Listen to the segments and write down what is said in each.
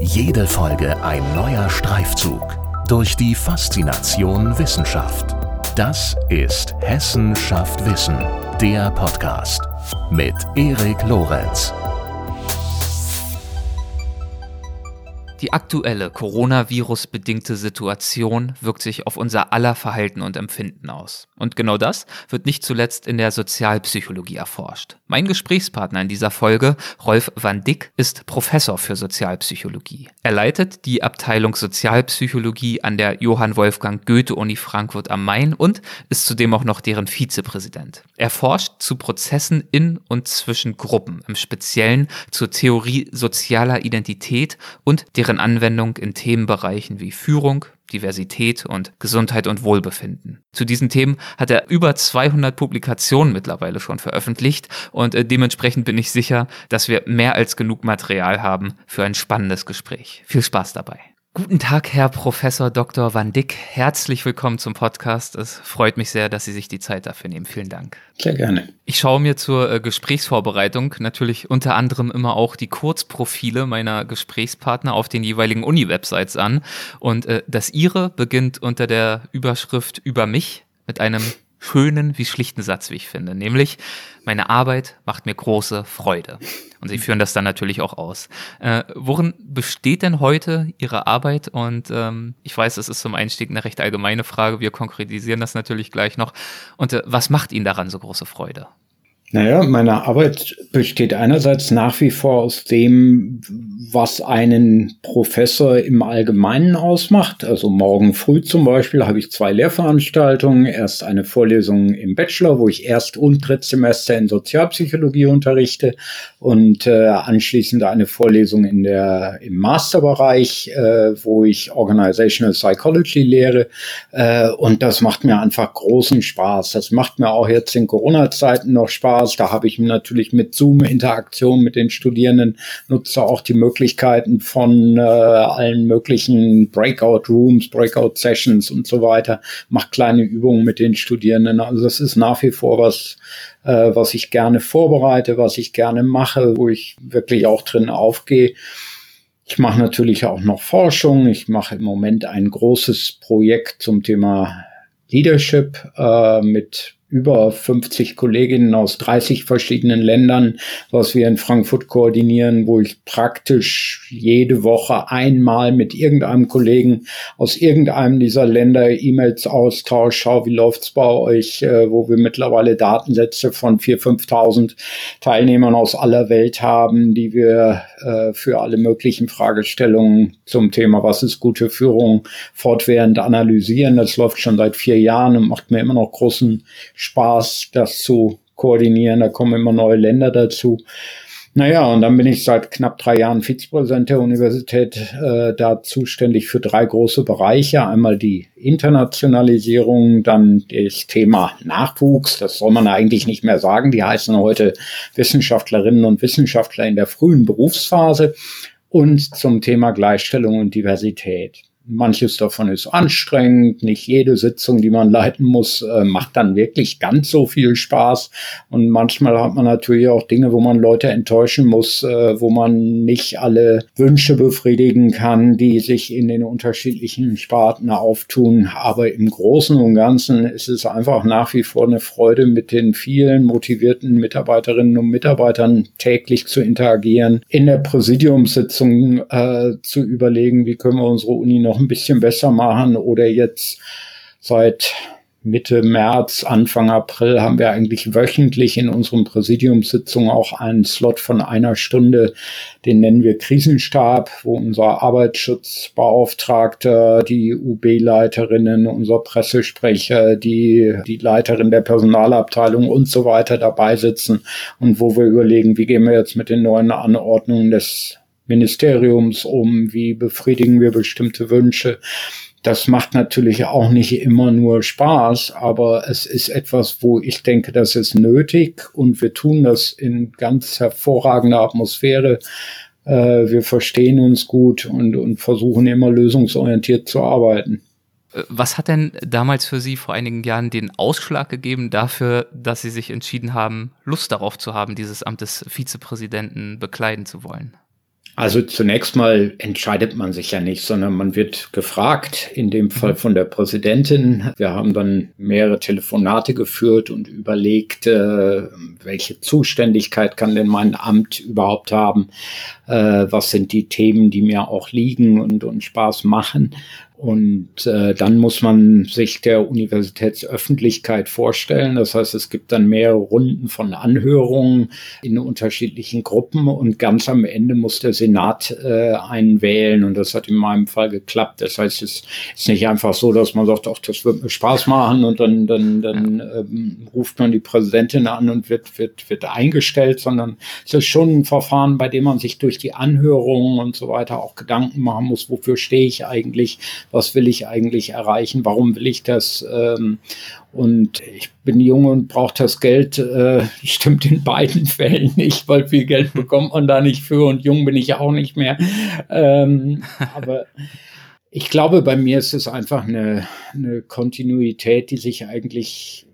Jede Folge ein neuer Streifzug durch die Faszination Wissenschaft. Das ist Hessen schafft Wissen, der Podcast mit Erik Lorenz. Die aktuelle Coronavirus-bedingte Situation wirkt sich auf unser aller Verhalten und Empfinden aus. Und genau das wird nicht zuletzt in der Sozialpsychologie erforscht. Mein Gesprächspartner in dieser Folge, Rolf van Dick, ist Professor für Sozialpsychologie. Er leitet die Abteilung Sozialpsychologie an der Johann Wolfgang Goethe Uni Frankfurt am Main und ist zudem auch noch deren Vizepräsident. Er forscht zu Prozessen in und zwischen Gruppen, im Speziellen zur Theorie sozialer Identität und deren Anwendung in Themenbereichen wie Führung, Diversität und Gesundheit und Wohlbefinden. Zu diesen Themen hat er über 200 Publikationen mittlerweile schon veröffentlicht und äh, dementsprechend bin ich sicher, dass wir mehr als genug Material haben für ein spannendes Gespräch. Viel Spaß dabei. Guten Tag, Herr Professor Dr. Van Dick. Herzlich willkommen zum Podcast. Es freut mich sehr, dass Sie sich die Zeit dafür nehmen. Vielen Dank. Sehr gerne. Ich schaue mir zur äh, Gesprächsvorbereitung natürlich unter anderem immer auch die Kurzprofile meiner Gesprächspartner auf den jeweiligen Uni-Websites an. Und äh, das Ihre beginnt unter der Überschrift über mich mit einem schönen wie schlichten Satz, wie ich finde, nämlich meine Arbeit macht mir große Freude. Und Sie führen das dann natürlich auch aus. Äh, worin besteht denn heute Ihre Arbeit? Und ähm, ich weiß, es ist zum Einstieg eine recht allgemeine Frage. Wir konkretisieren das natürlich gleich noch. Und äh, was macht Ihnen daran so große Freude? Naja, meine Arbeit besteht einerseits nach wie vor aus dem, was einen Professor im Allgemeinen ausmacht. Also morgen früh zum Beispiel habe ich zwei Lehrveranstaltungen. Erst eine Vorlesung im Bachelor, wo ich Erst- und Drittsemester in Sozialpsychologie unterrichte und äh, anschließend eine Vorlesung in der, im Masterbereich, äh, wo ich Organizational Psychology lehre. Äh, und das macht mir einfach großen Spaß. Das macht mir auch jetzt in Corona-Zeiten noch Spaß Spaß. Da habe ich natürlich mit Zoom-Interaktion mit den Studierenden, nutze auch die Möglichkeiten von äh, allen möglichen Breakout-Rooms, Breakout-Sessions und so weiter, mache kleine Übungen mit den Studierenden. Also das ist nach wie vor was, äh, was ich gerne vorbereite, was ich gerne mache, wo ich wirklich auch drin aufgehe. Ich mache natürlich auch noch Forschung. Ich mache im Moment ein großes Projekt zum Thema Leadership äh, mit über 50 Kolleginnen aus 30 verschiedenen Ländern, was wir in Frankfurt koordinieren, wo ich praktisch jede Woche einmal mit irgendeinem Kollegen aus irgendeinem dieser Länder E-Mails austausche, schau, wie läuft's bei euch, äh, wo wir mittlerweile Datensätze von 4.000, 5.000 Teilnehmern aus aller Welt haben, die wir äh, für alle möglichen Fragestellungen zum Thema, was ist gute Führung, fortwährend analysieren. Das läuft schon seit vier Jahren und macht mir immer noch großen Spaß, das zu koordinieren. Da kommen immer neue Länder dazu. Naja, und dann bin ich seit knapp drei Jahren Vizepräsident der Universität, äh, da zuständig für drei große Bereiche. Einmal die Internationalisierung, dann das Thema Nachwuchs, das soll man eigentlich nicht mehr sagen. Die heißen heute Wissenschaftlerinnen und Wissenschaftler in der frühen Berufsphase und zum Thema Gleichstellung und Diversität. Manches davon ist anstrengend. Nicht jede Sitzung, die man leiten muss, äh, macht dann wirklich ganz so viel Spaß. Und manchmal hat man natürlich auch Dinge, wo man Leute enttäuschen muss, äh, wo man nicht alle Wünsche befriedigen kann, die sich in den unterschiedlichen Sparten auftun. Aber im Großen und Ganzen ist es einfach nach wie vor eine Freude, mit den vielen motivierten Mitarbeiterinnen und Mitarbeitern täglich zu interagieren, in der Präsidiumssitzung äh, zu überlegen, wie können wir unsere Uni noch noch ein bisschen besser machen oder jetzt seit Mitte März, Anfang April haben wir eigentlich wöchentlich in unseren Präsidiumssitzungen auch einen Slot von einer Stunde, den nennen wir Krisenstab, wo unser Arbeitsschutzbeauftragte, die UB-Leiterinnen, unser Pressesprecher, die, die Leiterin der Personalabteilung und so weiter dabei sitzen und wo wir überlegen, wie gehen wir jetzt mit den neuen Anordnungen des Ministeriums um, wie befriedigen wir bestimmte Wünsche. Das macht natürlich auch nicht immer nur Spaß, aber es ist etwas, wo ich denke, das ist nötig und wir tun das in ganz hervorragender Atmosphäre. Äh, wir verstehen uns gut und, und versuchen immer lösungsorientiert zu arbeiten. Äh, was hat denn damals für Sie vor einigen Jahren den Ausschlag gegeben dafür, dass Sie sich entschieden haben, Lust darauf zu haben, dieses Amt des Vizepräsidenten bekleiden zu wollen? Also zunächst mal entscheidet man sich ja nicht, sondern man wird gefragt, in dem Fall von der Präsidentin. Wir haben dann mehrere Telefonate geführt und überlegt, äh, welche Zuständigkeit kann denn mein Amt überhaupt haben, äh, was sind die Themen, die mir auch liegen und, und Spaß machen. Und äh, dann muss man sich der Universitätsöffentlichkeit vorstellen. Das heißt, es gibt dann mehrere Runden von Anhörungen in unterschiedlichen Gruppen und ganz am Ende muss der Senat äh, einen wählen. Und das hat in meinem Fall geklappt. Das heißt, es ist nicht einfach so, dass man sagt, ach, das wird mir Spaß machen und dann, dann, dann ähm, ruft man die Präsidentin an und wird, wird, wird eingestellt, sondern es ist schon ein Verfahren, bei dem man sich durch die Anhörungen und so weiter auch Gedanken machen muss, wofür stehe ich eigentlich was will ich eigentlich erreichen, warum will ich das. Ähm, und ich bin jung und brauche das Geld, äh, stimmt in beiden Fällen nicht, weil viel Geld bekommt man da nicht für und jung bin ich auch nicht mehr. Ähm, aber ich glaube, bei mir ist es einfach eine, eine Kontinuität, die sich eigentlich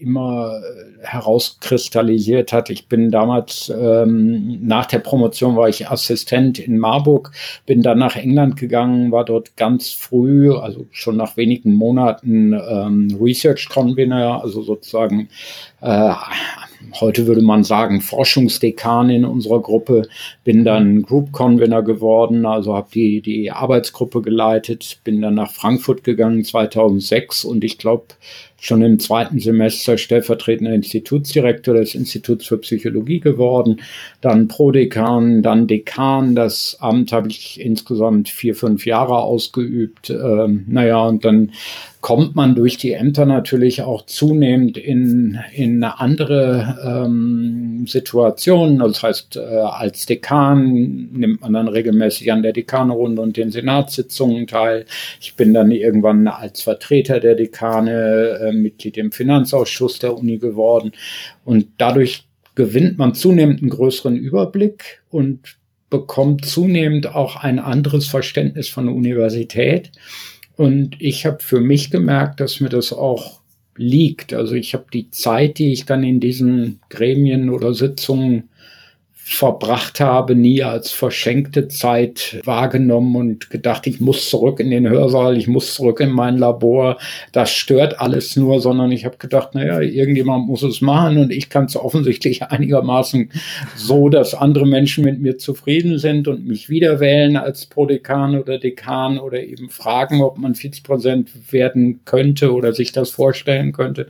immer äh, herauskristallisiert hat. Ich bin damals ähm, nach der Promotion war ich Assistent in Marburg, bin dann nach England gegangen, war dort ganz früh, also schon nach wenigen Monaten ähm, Research Convener, also sozusagen äh, heute würde man sagen, Forschungsdekan in unserer Gruppe, bin dann Group Convener geworden, also habe die, die Arbeitsgruppe geleitet, bin dann nach Frankfurt gegangen 2006 und ich glaube, schon im zweiten Semester stellvertretender Institutsdirektor des Instituts für Psychologie geworden, dann Prodekan, dann Dekan. Das Amt habe ich insgesamt vier, fünf Jahre ausgeübt. Ähm, naja, und dann kommt man durch die Ämter natürlich auch zunehmend in, in andere ähm, Situationen. Das heißt, äh, als Dekan nimmt man dann regelmäßig an der Dekanerunde und den Senatssitzungen teil. Ich bin dann irgendwann als Vertreter der Dekane äh, Mitglied im Finanzausschuss der Uni geworden. Und dadurch gewinnt man zunehmend einen größeren Überblick und bekommt zunehmend auch ein anderes Verständnis von der Universität. Und ich habe für mich gemerkt, dass mir das auch liegt. Also ich habe die Zeit, die ich dann in diesen Gremien oder Sitzungen verbracht habe, nie als verschenkte Zeit wahrgenommen und gedacht, ich muss zurück in den Hörsaal, ich muss zurück in mein Labor, das stört alles nur, sondern ich habe gedacht, naja, irgendjemand muss es machen und ich kann es offensichtlich einigermaßen so, dass andere Menschen mit mir zufrieden sind und mich wieder wählen als Prodekan oder Dekan oder eben fragen, ob man Vizepräsident werden könnte oder sich das vorstellen könnte.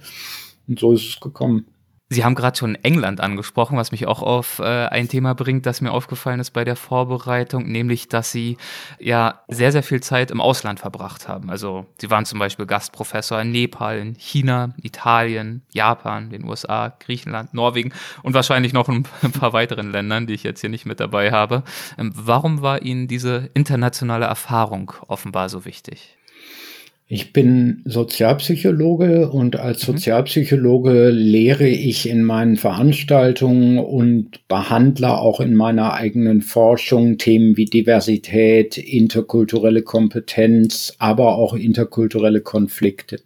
Und so ist es gekommen. Sie haben gerade schon England angesprochen, was mich auch auf äh, ein Thema bringt, das mir aufgefallen ist bei der Vorbereitung, nämlich, dass Sie ja sehr, sehr viel Zeit im Ausland verbracht haben. Also Sie waren zum Beispiel Gastprofessor in Nepal, in China, Italien, Japan, den USA, Griechenland, Norwegen und wahrscheinlich noch ein paar weiteren Ländern, die ich jetzt hier nicht mit dabei habe. Ähm, warum war Ihnen diese internationale Erfahrung offenbar so wichtig? Ich bin Sozialpsychologe und als mhm. Sozialpsychologe lehre ich in meinen Veranstaltungen und behandle auch in meiner eigenen Forschung Themen wie Diversität, interkulturelle Kompetenz, aber auch interkulturelle Konflikte.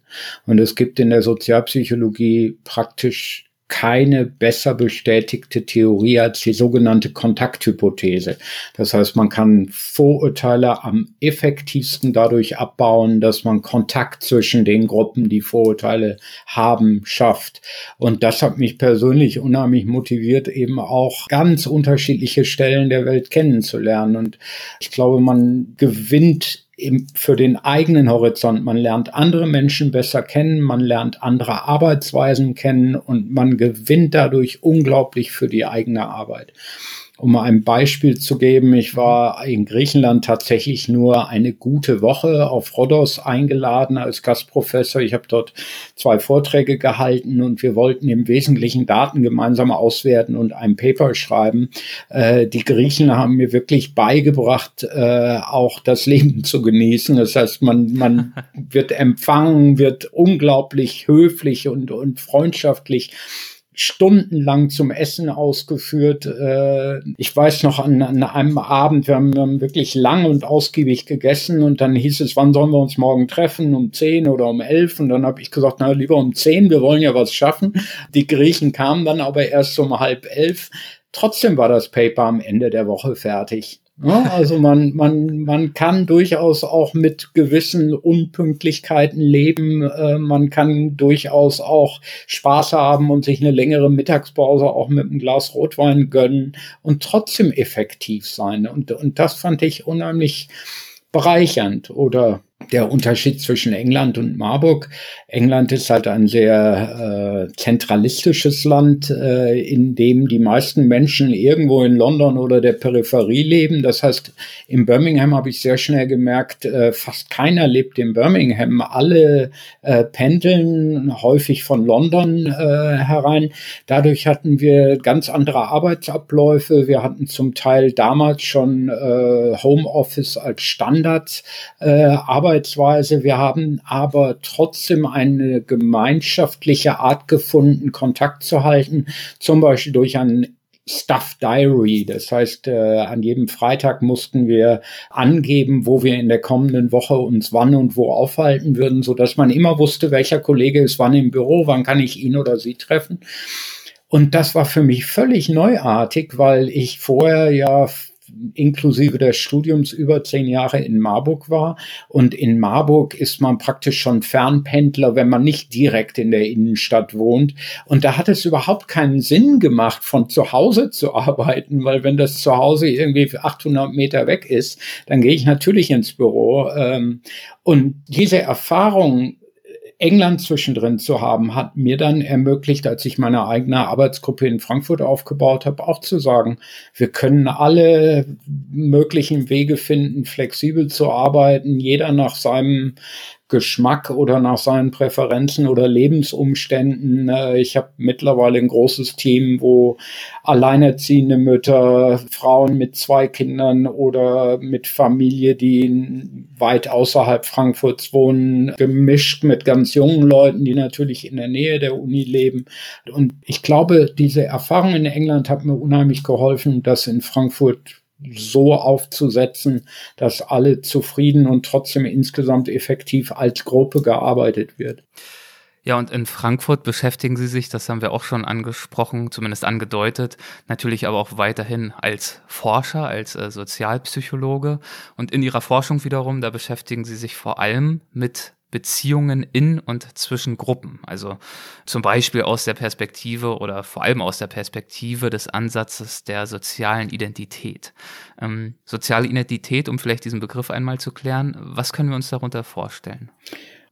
Und es gibt in der Sozialpsychologie praktisch keine besser bestätigte Theorie als die sogenannte Kontakthypothese. Das heißt, man kann Vorurteile am effektivsten dadurch abbauen, dass man Kontakt zwischen den Gruppen, die Vorurteile haben, schafft. Und das hat mich persönlich unheimlich motiviert, eben auch ganz unterschiedliche Stellen der Welt kennenzulernen. Und ich glaube, man gewinnt im, für den eigenen Horizont. Man lernt andere Menschen besser kennen, man lernt andere Arbeitsweisen kennen und man gewinnt dadurch unglaublich für die eigene Arbeit. Um mal ein Beispiel zu geben, ich war in Griechenland tatsächlich nur eine gute Woche auf Rhodos eingeladen als Gastprofessor. Ich habe dort zwei Vorträge gehalten und wir wollten im Wesentlichen Daten gemeinsam auswerten und ein Paper schreiben. Äh, die Griechen haben mir wirklich beigebracht, äh, auch das Leben zu genießen. Das heißt, man, man wird empfangen, wird unglaublich höflich und, und freundschaftlich stundenlang zum Essen ausgeführt. Äh, ich weiß noch an, an einem Abend, wir haben, wir haben, wirklich lang und ausgiebig gegessen und dann hieß es, wann sollen wir uns morgen treffen? Um zehn oder um elf? Und dann habe ich gesagt, na lieber um zehn, wir wollen ja was schaffen. Die Griechen kamen dann aber erst um halb elf. Trotzdem war das Paper am Ende der Woche fertig. Ja, also man, man, man kann durchaus auch mit gewissen Unpünktlichkeiten leben. Äh, man kann durchaus auch Spaß haben und sich eine längere Mittagspause auch mit einem Glas Rotwein gönnen und trotzdem effektiv sein. Und, und das fand ich unheimlich bereichernd. Oder der Unterschied zwischen England und Marburg. England ist halt ein sehr äh, zentralistisches Land, äh, in dem die meisten Menschen irgendwo in London oder der Peripherie leben. Das heißt, in Birmingham habe ich sehr schnell gemerkt, äh, fast keiner lebt in Birmingham. Alle äh, pendeln häufig von London äh, herein. Dadurch hatten wir ganz andere Arbeitsabläufe. Wir hatten zum Teil damals schon äh, Homeoffice als Standard. Äh, Arbeitsweise. Wir haben aber trotzdem eine gemeinschaftliche Art gefunden, Kontakt zu halten, zum Beispiel durch ein Stuff Diary. Das heißt, äh, an jedem Freitag mussten wir angeben, wo wir in der kommenden Woche uns wann und wo aufhalten würden, so dass man immer wusste, welcher Kollege ist wann im Büro, wann kann ich ihn oder sie treffen. Und das war für mich völlig neuartig, weil ich vorher ja inklusive des Studiums über zehn Jahre in Marburg war. Und in Marburg ist man praktisch schon Fernpendler, wenn man nicht direkt in der Innenstadt wohnt. Und da hat es überhaupt keinen Sinn gemacht, von zu Hause zu arbeiten, weil wenn das zu Hause irgendwie 800 Meter weg ist, dann gehe ich natürlich ins Büro. Ähm, und diese Erfahrung England zwischendrin zu haben, hat mir dann ermöglicht, als ich meine eigene Arbeitsgruppe in Frankfurt aufgebaut habe, auch zu sagen, wir können alle möglichen Wege finden, flexibel zu arbeiten, jeder nach seinem Geschmack oder nach seinen Präferenzen oder Lebensumständen. Äh, ich habe mittlerweile ein großes Team, wo alleinerziehende Mütter, Frauen mit zwei Kindern oder mit Familie, die weit außerhalb Frankfurts wohnen, gemischt mit ganz jungen Leuten, die natürlich in der Nähe der Uni leben. Und ich glaube, diese Erfahrung in England hat mir unheimlich geholfen, dass in Frankfurt so aufzusetzen, dass alle zufrieden und trotzdem insgesamt effektiv als Gruppe gearbeitet wird. Ja, und in Frankfurt beschäftigen Sie sich, das haben wir auch schon angesprochen, zumindest angedeutet, natürlich aber auch weiterhin als Forscher, als äh, Sozialpsychologe. Und in Ihrer Forschung wiederum, da beschäftigen Sie sich vor allem mit Beziehungen in und zwischen Gruppen. Also zum Beispiel aus der Perspektive oder vor allem aus der Perspektive des Ansatzes der sozialen Identität. Ähm, soziale Identität, um vielleicht diesen Begriff einmal zu klären, was können wir uns darunter vorstellen?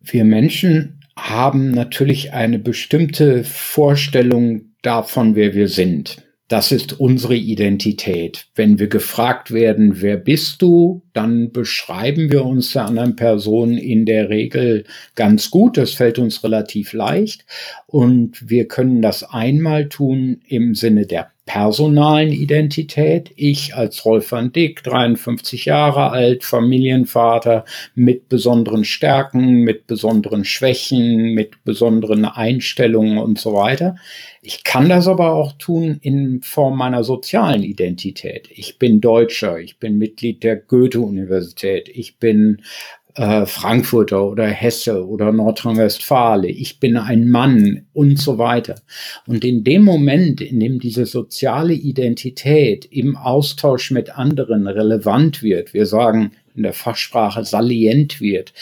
Wir Menschen haben natürlich eine bestimmte Vorstellung davon, wer wir sind. Das ist unsere Identität. Wenn wir gefragt werden, wer bist du, dann beschreiben wir uns der anderen Person in der Regel ganz gut. Das fällt uns relativ leicht. Und wir können das einmal tun im Sinne der personalen Identität. Ich als Rolf van Dick, 53 Jahre alt, Familienvater mit besonderen Stärken, mit besonderen Schwächen, mit besonderen Einstellungen und so weiter. Ich kann das aber auch tun in Form meiner sozialen Identität. Ich bin Deutscher, ich bin Mitglied der Goethe-Universität, ich bin äh, Frankfurter oder Hesse oder Nordrhein-Westfale, ich bin ein Mann und so weiter. Und in dem Moment, in dem diese soziale Identität im Austausch mit anderen relevant wird, wir sagen in der Fachsprache salient wird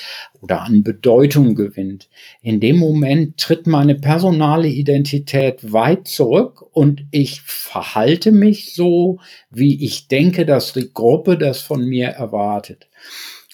oder an Bedeutung gewinnt, in dem Moment tritt meine personale Identität weit zurück und ich verhalte mich so, wie ich denke, dass die Gruppe das von mir erwartet.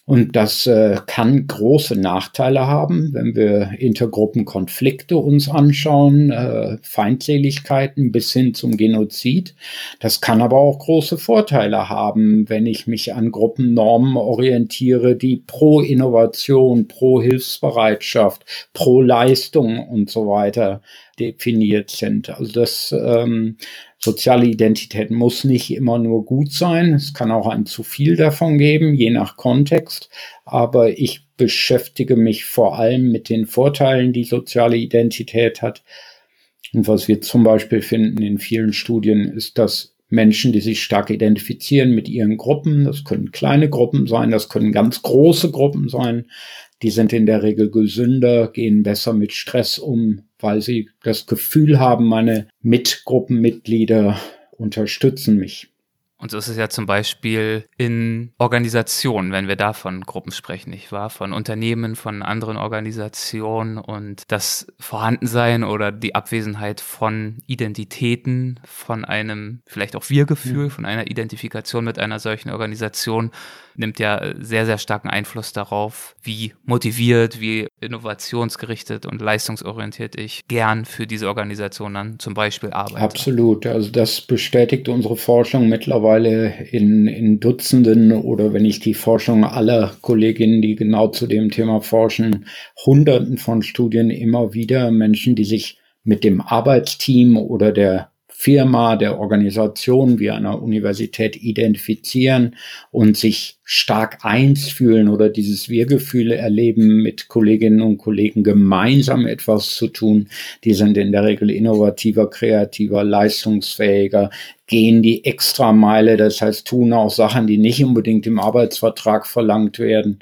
Und das äh, kann große Nachteile haben, wenn wir Intergruppenkonflikte uns anschauen, äh, Feindseligkeiten bis hin zum Genozid. Das kann aber auch große Vorteile haben, wenn ich mich an Gruppennormen orientiere, die pro Innovation, pro Hilfsbereitschaft, pro Leistung und so weiter definiert sind. Also das ähm, soziale Identität muss nicht immer nur gut sein. Es kann auch ein zu viel davon geben, je nach Kontext. Aber ich beschäftige mich vor allem mit den Vorteilen, die soziale Identität hat. Und was wir zum Beispiel finden in vielen Studien, ist, dass Menschen, die sich stark identifizieren mit ihren Gruppen, das können kleine Gruppen sein, das können ganz große Gruppen sein, die sind in der Regel gesünder, gehen besser mit Stress um, weil sie das Gefühl haben, meine Mitgruppenmitglieder unterstützen mich. Und so ist es ja zum Beispiel in Organisationen, wenn wir da von Gruppen sprechen, nicht wahr? Von Unternehmen, von anderen Organisationen und das Vorhandensein oder die Abwesenheit von Identitäten, von einem vielleicht auch Wir-Gefühl, von einer Identifikation mit einer solchen Organisation nimmt ja sehr, sehr starken Einfluss darauf, wie motiviert, wie innovationsgerichtet und leistungsorientiert ich gern für diese Organisation dann zum Beispiel arbeite. Absolut. Also das bestätigt unsere Forschung mittlerweile in, in Dutzenden oder wenn ich die Forschung aller Kolleginnen, die genau zu dem Thema forschen, Hunderten von Studien immer wieder Menschen, die sich mit dem Arbeitsteam oder der Firma, der Organisation wie einer Universität identifizieren und sich stark eins fühlen oder dieses Wir-Gefühl erleben, mit Kolleginnen und Kollegen gemeinsam etwas zu tun. Die sind in der Regel innovativer, kreativer, leistungsfähiger, gehen die Extrameile, das heißt tun auch Sachen, die nicht unbedingt im Arbeitsvertrag verlangt werden.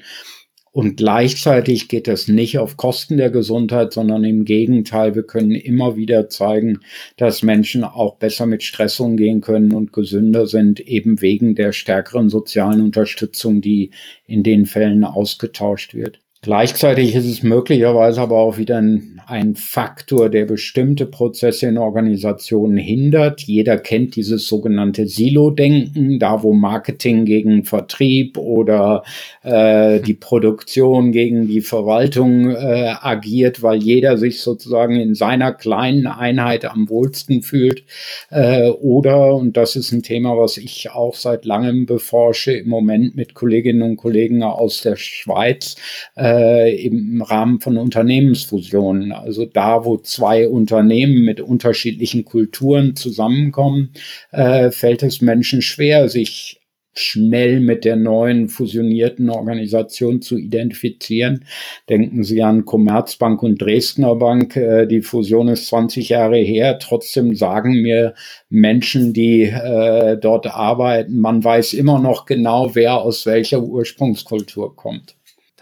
Und gleichzeitig geht es nicht auf Kosten der Gesundheit, sondern im Gegenteil, wir können immer wieder zeigen, dass Menschen auch besser mit Stress umgehen können und gesünder sind, eben wegen der stärkeren sozialen Unterstützung, die in den Fällen ausgetauscht wird. Gleichzeitig ist es möglicherweise aber auch wieder ein, ein, Faktor, der bestimmte Prozesse in Organisationen hindert. Jeder kennt dieses sogenannte Silo-Denken, da wo Marketing gegen Vertrieb oder äh, die Produktion gegen die Verwaltung äh, agiert, weil jeder sich sozusagen in seiner kleinen Einheit am wohlsten fühlt. Äh, oder, und das ist ein Thema, was ich auch seit langem beforsche, im Moment mit Kolleginnen und Kollegen aus der Schweiz, äh, äh, im Rahmen von Unternehmensfusionen. Also da, wo zwei Unternehmen mit unterschiedlichen Kulturen zusammenkommen, äh, fällt es Menschen schwer, sich schnell mit der neuen fusionierten Organisation zu identifizieren. Denken Sie an Commerzbank und Dresdner Bank. Äh, die Fusion ist 20 Jahre her. Trotzdem sagen mir Menschen, die äh, dort arbeiten, man weiß immer noch genau, wer aus welcher Ursprungskultur kommt.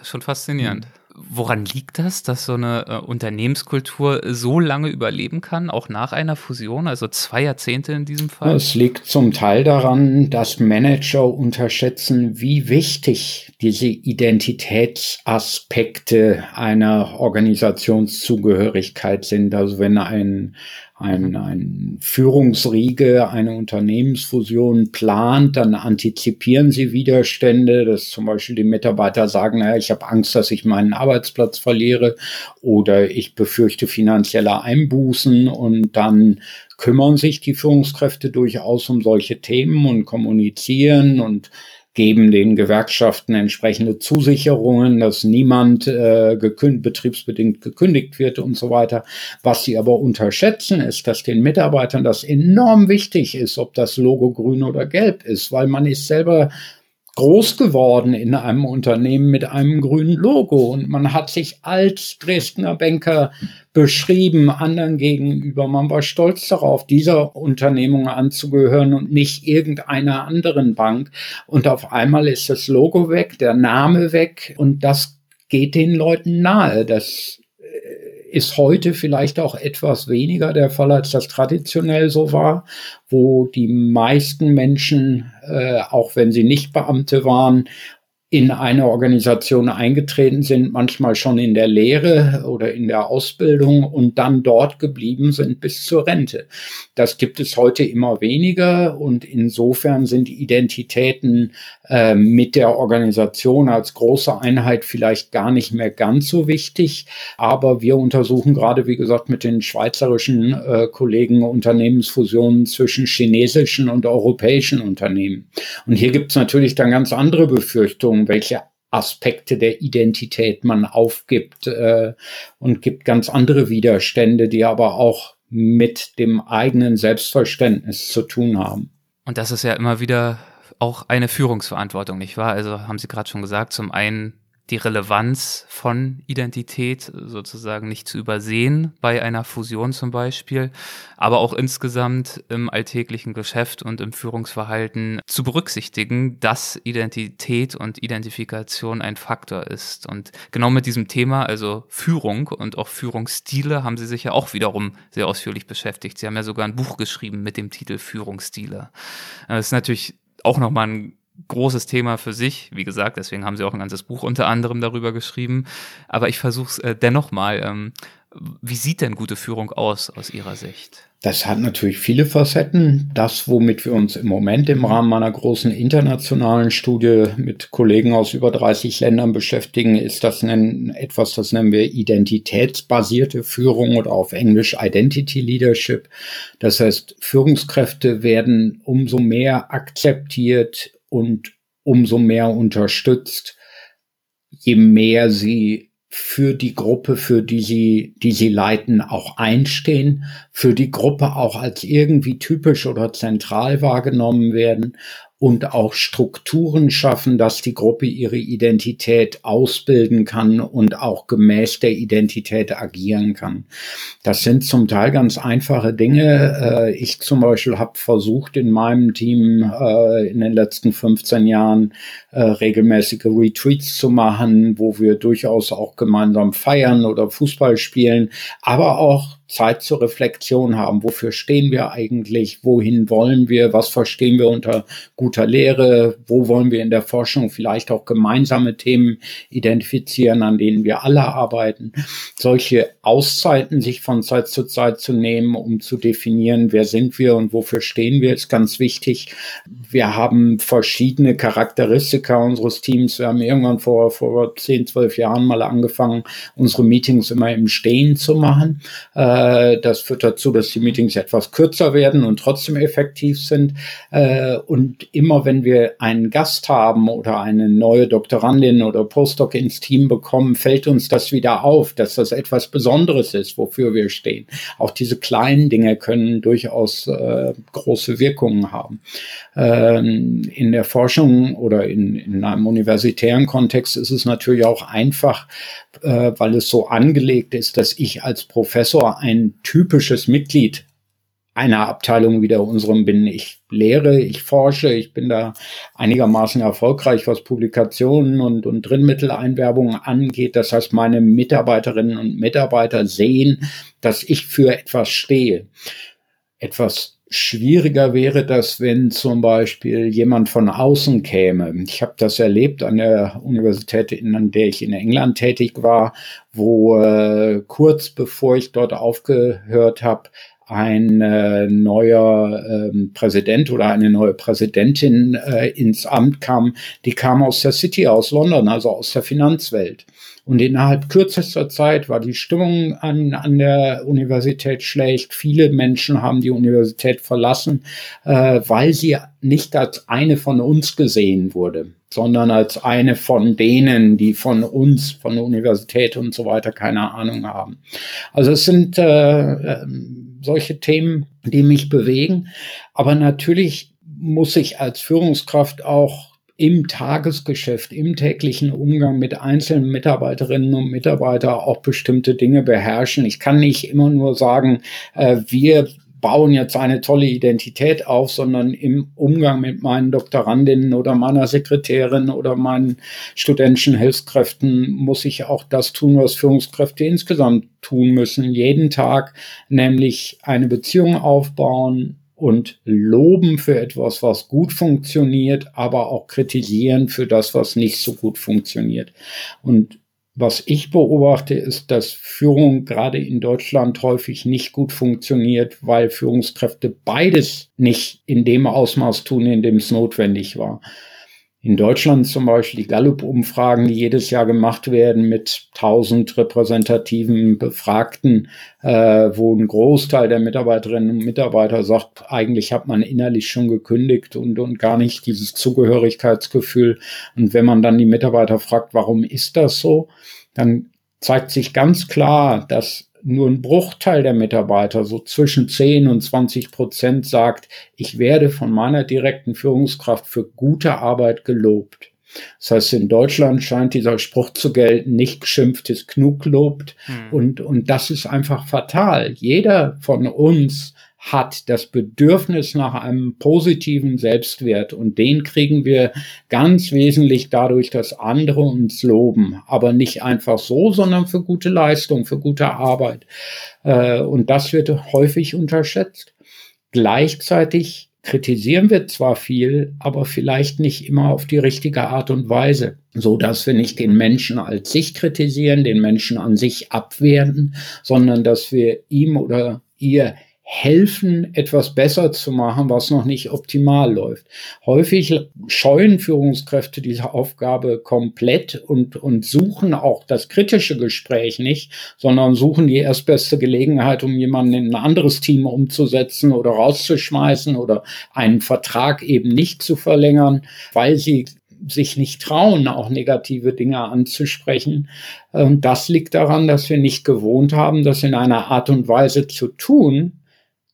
Das ist schon faszinierend. Woran liegt das, dass so eine äh, Unternehmenskultur so lange überleben kann, auch nach einer Fusion, also zwei Jahrzehnte in diesem Fall? Es liegt zum Teil daran, dass Manager unterschätzen, wie wichtig diese Identitätsaspekte einer Organisationszugehörigkeit sind. Also wenn ein ein, ein Führungsriege eine Unternehmensfusion plant, dann antizipieren sie Widerstände, dass zum Beispiel die Mitarbeiter sagen, naja, ich habe Angst, dass ich meinen Arbeitsplatz verliere oder ich befürchte finanzielle Einbußen. Und dann kümmern sich die Führungskräfte durchaus um solche Themen und kommunizieren und geben den Gewerkschaften entsprechende Zusicherungen, dass niemand äh, gekünd betriebsbedingt gekündigt wird und so weiter. Was sie aber unterschätzen, ist, dass den Mitarbeitern das enorm wichtig ist, ob das Logo grün oder gelb ist, weil man ist selber groß geworden in einem Unternehmen mit einem grünen Logo und man hat sich als Dresdner Banker beschrieben anderen gegenüber. Man war stolz darauf, dieser Unternehmung anzugehören und nicht irgendeiner anderen Bank. Und auf einmal ist das Logo weg, der Name weg und das geht den Leuten nahe. Das ist heute vielleicht auch etwas weniger der Fall, als das traditionell so war, wo die meisten Menschen, äh, auch wenn sie nicht Beamte waren, in eine Organisation eingetreten sind, manchmal schon in der Lehre oder in der Ausbildung und dann dort geblieben sind bis zur Rente. Das gibt es heute immer weniger und insofern sind Identitäten äh, mit der Organisation als große Einheit vielleicht gar nicht mehr ganz so wichtig. Aber wir untersuchen gerade, wie gesagt, mit den schweizerischen äh, Kollegen Unternehmensfusionen zwischen chinesischen und europäischen Unternehmen. Und hier gibt es natürlich dann ganz andere Befürchtungen welche Aspekte der Identität man aufgibt äh, und gibt ganz andere Widerstände, die aber auch mit dem eigenen Selbstverständnis zu tun haben. Und das ist ja immer wieder auch eine Führungsverantwortung, nicht wahr? Also haben Sie gerade schon gesagt, zum einen die Relevanz von Identität sozusagen nicht zu übersehen bei einer Fusion zum Beispiel, aber auch insgesamt im alltäglichen Geschäft und im Führungsverhalten zu berücksichtigen, dass Identität und Identifikation ein Faktor ist. Und genau mit diesem Thema, also Führung und auch Führungsstile, haben Sie sich ja auch wiederum sehr ausführlich beschäftigt. Sie haben ja sogar ein Buch geschrieben mit dem Titel Führungsstile. Das ist natürlich auch nochmal ein großes Thema für sich. Wie gesagt, deswegen haben sie auch ein ganzes Buch unter anderem darüber geschrieben. Aber ich versuche es äh, dennoch mal. Ähm, wie sieht denn gute Führung aus aus Ihrer Sicht? Das hat natürlich viele Facetten. Das, womit wir uns im Moment im Rahmen meiner großen internationalen Studie mit Kollegen aus über 30 Ländern beschäftigen, ist das nennen, etwas, das nennen wir identitätsbasierte Führung oder auf Englisch Identity Leadership. Das heißt, Führungskräfte werden umso mehr akzeptiert, und umso mehr unterstützt, je mehr sie für die Gruppe, für die sie, die sie leiten, auch einstehen, für die Gruppe auch als irgendwie typisch oder zentral wahrgenommen werden und auch Strukturen schaffen, dass die Gruppe ihre Identität ausbilden kann und auch gemäß der Identität agieren kann. Das sind zum Teil ganz einfache Dinge. Äh, ich zum Beispiel habe versucht, in meinem Team äh, in den letzten 15 Jahren äh, regelmäßige Retreats zu machen, wo wir durchaus auch gemeinsam feiern oder Fußball spielen, aber auch Zeit zur Reflexion haben. Wofür stehen wir eigentlich? Wohin wollen wir? Was verstehen wir unter guter Lehre? Wo wollen wir in der Forschung vielleicht auch gemeinsame Themen identifizieren, an denen wir alle arbeiten? Solche Auszeiten sich von Zeit zu Zeit zu nehmen, um zu definieren, wer sind wir und wofür stehen wir, ist ganz wichtig. Wir haben verschiedene Charakteristika unseres Teams. Wir haben irgendwann vor, vor 10, 12 Jahren mal angefangen, unsere Meetings immer im Stehen zu machen. Äh, äh, das führt dazu, dass die Meetings etwas kürzer werden und trotzdem effektiv sind. Äh, und immer wenn wir einen Gast haben oder eine neue Doktorandin oder Postdoc ins Team bekommen, fällt uns das wieder auf, dass das etwas Besonderes ist, wofür wir stehen. Auch diese kleinen Dinge können durchaus äh, große Wirkungen haben. Ähm, in der Forschung oder in, in einem universitären Kontext ist es natürlich auch einfach, äh, weil es so angelegt ist, dass ich als Professor ein typisches Mitglied einer Abteilung wie der unserem bin. Ich lehre, ich forsche, ich bin da einigermaßen erfolgreich, was Publikationen und, und Drittmitteleinwerbungen angeht. Das heißt, meine Mitarbeiterinnen und Mitarbeiter sehen, dass ich für etwas stehe. Etwas schwieriger wäre das, wenn zum Beispiel jemand von außen käme. Ich habe das erlebt an der Universität, an der ich in England tätig war, wo äh, kurz bevor ich dort aufgehört habe, ein äh, neuer ähm, Präsident oder eine neue Präsidentin äh, ins Amt kam, die kam aus der City, aus London, also aus der Finanzwelt. Und innerhalb kürzester Zeit war die Stimmung an, an der Universität schlecht. Viele Menschen haben die Universität verlassen, äh, weil sie nicht als eine von uns gesehen wurde, sondern als eine von denen, die von uns, von der Universität und so weiter keine Ahnung haben. Also es sind äh, äh, solche Themen, die mich bewegen. Aber natürlich muss ich als Führungskraft auch im Tagesgeschäft, im täglichen Umgang mit einzelnen Mitarbeiterinnen und Mitarbeitern auch bestimmte Dinge beherrschen. Ich kann nicht immer nur sagen, äh, wir bauen jetzt eine tolle Identität auf, sondern im Umgang mit meinen Doktorandinnen oder meiner Sekretärin oder meinen studentischen Hilfskräften muss ich auch das tun, was Führungskräfte insgesamt tun müssen. Jeden Tag nämlich eine Beziehung aufbauen, und loben für etwas, was gut funktioniert, aber auch kritisieren für das, was nicht so gut funktioniert. Und was ich beobachte, ist, dass Führung gerade in Deutschland häufig nicht gut funktioniert, weil Führungskräfte beides nicht in dem Ausmaß tun, in dem es notwendig war in Deutschland zum Beispiel die Gallup-Umfragen, die jedes Jahr gemacht werden mit 1000 repräsentativen Befragten, äh, wo ein Großteil der Mitarbeiterinnen und Mitarbeiter sagt, eigentlich hat man innerlich schon gekündigt und, und gar nicht dieses Zugehörigkeitsgefühl. Und wenn man dann die Mitarbeiter fragt, warum ist das so, dann zeigt sich ganz klar, dass nur ein Bruchteil der Mitarbeiter, so zwischen 10 und 20 Prozent, sagt, ich werde von meiner direkten Führungskraft für gute Arbeit gelobt. Das heißt, in Deutschland scheint dieser Spruch zu gelten, nicht geschimpft ist genug lobt. Hm. Und, und das ist einfach fatal. Jeder von uns hat das Bedürfnis nach einem positiven Selbstwert und den kriegen wir ganz wesentlich dadurch, dass andere uns loben, aber nicht einfach so, sondern für gute Leistung, für gute Arbeit. Äh, und das wird häufig unterschätzt. Gleichzeitig kritisieren wir zwar viel, aber vielleicht nicht immer auf die richtige Art und Weise, so dass wir nicht den Menschen als sich kritisieren, den Menschen an sich abwerten, sondern dass wir ihm oder ihr helfen, etwas besser zu machen, was noch nicht optimal läuft. Häufig scheuen Führungskräfte diese Aufgabe komplett und, und suchen auch das kritische Gespräch nicht, sondern suchen die erstbeste Gelegenheit, um jemanden in ein anderes Team umzusetzen oder rauszuschmeißen oder einen Vertrag eben nicht zu verlängern, weil sie sich nicht trauen, auch negative Dinge anzusprechen. Das liegt daran, dass wir nicht gewohnt haben, das in einer Art und Weise zu tun,